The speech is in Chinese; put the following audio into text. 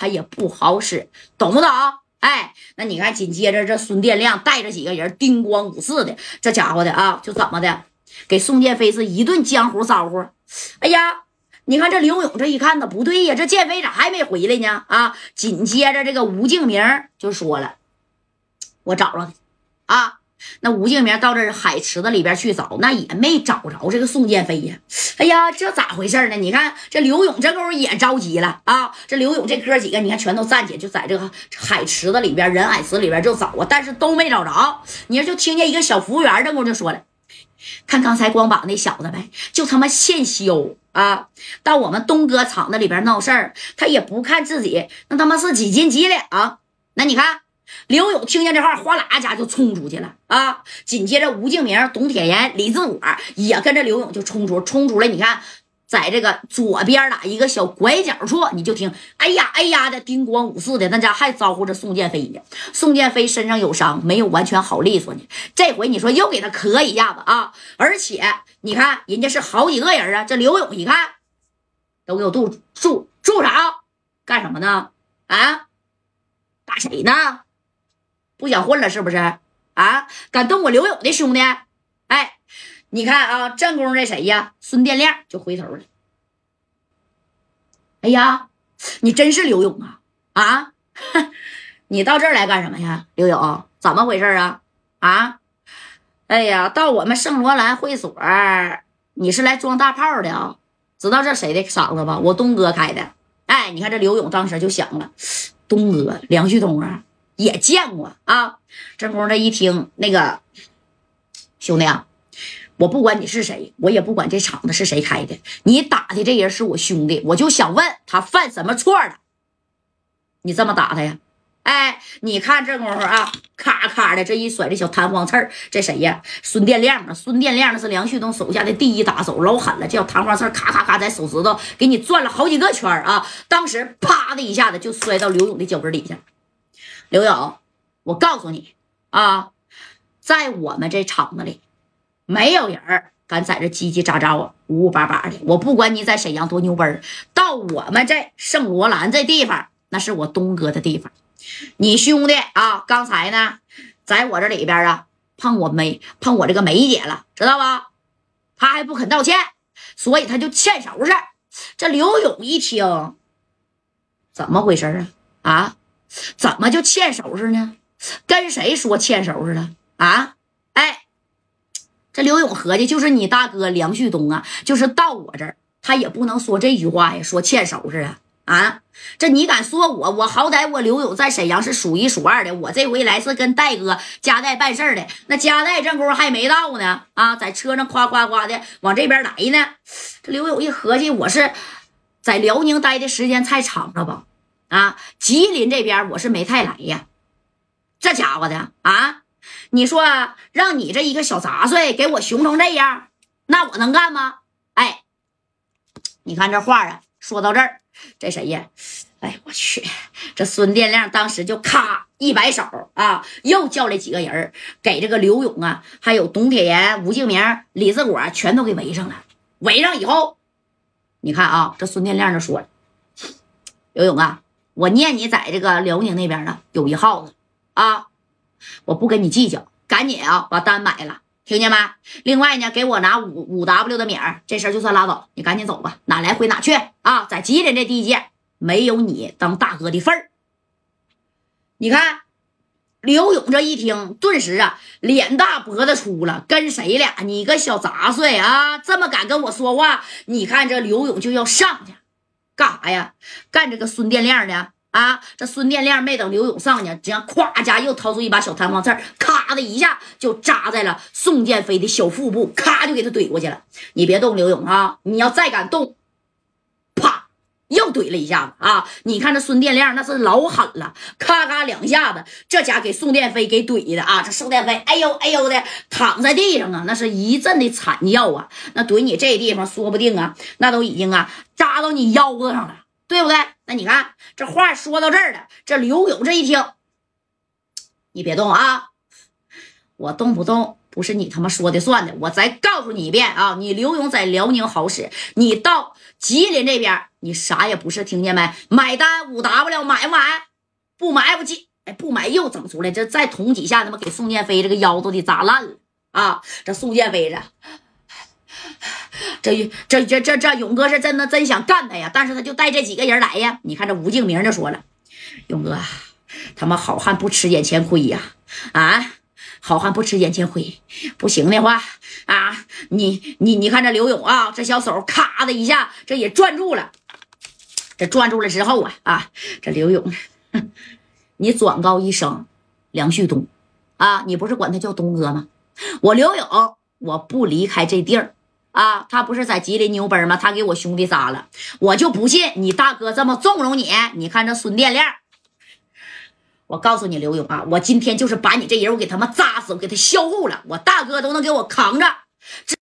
他也不好使，懂不懂？哎，那你看，紧接着这孙殿亮带着几个人，叮咣五四的，这家伙的啊，就怎么的，给宋建飞是一顿江湖招呼。哎呀，你看这刘勇这一看，他不对呀，这建飞咋还没回来呢？啊，紧接着这个吴敬明就说了，我找着他啊。那吴敬明到这海池子里边去找，那也没找着这个宋建飞呀。哎呀，这咋回事呢？你看这刘勇这功夫也着急了啊！这刘勇这哥几个，你看全都站起，就在这个海池子里边、人海池里边就找啊，但是都没找着。你说就听见一个小服务员这功夫就说了：“看刚才光膀那小子呗，就他妈欠削啊！到我们东哥厂子里边闹事儿，他也不看自己那他妈是几斤几两。那你看。”刘勇听见这话，哗啦一下就冲出去了啊！紧接着，吴敬明、董铁岩、李自我也跟着刘勇就冲出，冲出来。你看，在这个左边的一个小拐角处，你就听“哎呀哎呀”的叮咣五四的，那家还招呼着宋建飞呢。宋建飞身上有伤，没有完全好利索呢。这回你说又给他磕一下子啊！而且你看，人家是好几个人啊。这刘勇一看，都给我住住住啥！干什么呢？啊？打谁呢？不想混了是不是啊？敢动我刘勇的兄弟？哎，你看啊，正宫这谁呀？孙殿亮就回头了。哎呀，你真是刘勇啊！啊，你到这儿来干什么呀？刘勇，怎么回事啊？啊？哎呀，到我们圣罗兰会所，你是来装大炮的啊？知道这谁的嗓子吧？我东哥开的。哎，你看这刘勇当时就想了，东哥梁旭东啊。也见过啊！这功夫这一听，那个兄弟啊，我不管你是谁，我也不管这厂子是谁开的，你打的这人是我兄弟，我就想问他犯什么错了？你这么打他呀？哎，你看这功夫啊，咔咔的这一甩这小弹簧刺儿，这谁呀？孙殿亮啊！孙殿亮是梁旭东手下的第一打手，老狠了，这小弹簧刺儿咔咔咔在手指头给你转了好几个圈啊！当时啪的一下子就摔到刘勇的脚跟底下。刘勇，我告诉你啊，在我们这厂子里，没有人敢在这叽叽喳喳、五五八八的。我不管你在沈阳多牛掰到我们这圣罗兰这地方，那是我东哥的地方。你兄弟啊，刚才呢，在我这里边啊，碰我梅，碰我这个梅姐了，知道吧？他还不肯道歉，所以他就欠收拾。这刘勇一听，怎么回事啊？啊？怎么就欠收拾呢？跟谁说欠收拾了啊？哎，这刘勇合计，就是你大哥梁旭东啊，就是到我这儿，他也不能说这句话呀，说欠收拾啊啊！这你敢说我？我好歹我刘勇在沈阳是数一数二的，我这回来是跟戴哥加代办事的，那加代正宫还没到呢啊，在车上夸夸夸的往这边来呢。这刘勇一合计，我是在辽宁待的时间太长了吧？啊，吉林这边我是没太来呀，这家伙的啊，你说让你这一个小杂碎给我熊成这样，那我能干吗？哎，你看这话啊，说到这儿，这谁呀？哎，我去，这孙殿亮当时就咔一摆手啊，又叫来几个人给这个刘勇啊，还有董铁岩、吴敬明、李自果全都给围上了。围上以后，你看啊，这孙殿亮就说了，刘勇啊。我念你在这个辽宁那边呢，有一号子啊！我不跟你计较，赶紧啊把单买了，听见没？另外呢，给我拿五五 W 的米儿，这事儿就算拉倒，你赶紧走吧，哪来回哪去啊！在吉林这地界，没有你当大哥的份儿。你看，刘勇这一听，顿时啊脸大脖子粗了，跟谁俩？你个小杂碎啊，这么敢跟我说话？你看这刘勇就要上去。干啥呀？干这个孙殿亮的啊！这孙殿亮没等刘勇上去，这样咵家又掏出一把小弹簧刺，咔的一下就扎在了宋建飞的小腹部，咔就给他怼过去了。你别动，刘勇啊！你要再敢动，又怼了一下子啊！你看这孙殿亮那是老狠了，咔咔两下子，这家给宋殿飞给怼的啊！这宋殿飞哎呦哎呦的躺在地上啊，那是一阵的惨叫啊！那怼你这地方，说不定啊，那都已经啊。扎到你腰子上了，对不对？那你看这话说到这儿了，这刘勇这一听，你别动啊，我动不动不是你他妈说的算的。我再告诉你一遍啊，你刘勇在辽宁好使，你到吉林这边你啥也不是，听见没？买单五 W 买不买？不买不进，哎，不买又整出来，这再捅几下，他妈给宋建飞这个腰都得扎烂了啊！这宋建飞这。这这这这这勇哥是真的真想干他呀，但是他就带这几个人来呀。你看这吴敬明就说了：“勇哥，他妈好汉不吃眼前亏呀，啊，好汉不吃眼前亏，不行的话啊，你你你看这刘勇啊，这小手咔的一下，这也攥住了。这攥住了之后啊啊，这刘勇，你转告一声梁旭东啊，你不是管他叫东哥吗？我刘勇，我不离开这地儿。”啊，他不是在吉林牛奔吗？他给我兄弟扎了，我就不信你大哥这么纵容你。你看这孙殿亮，我告诉你刘勇啊，我今天就是把你这人我给他妈扎死，我给他销户了，我大哥都能给我扛着。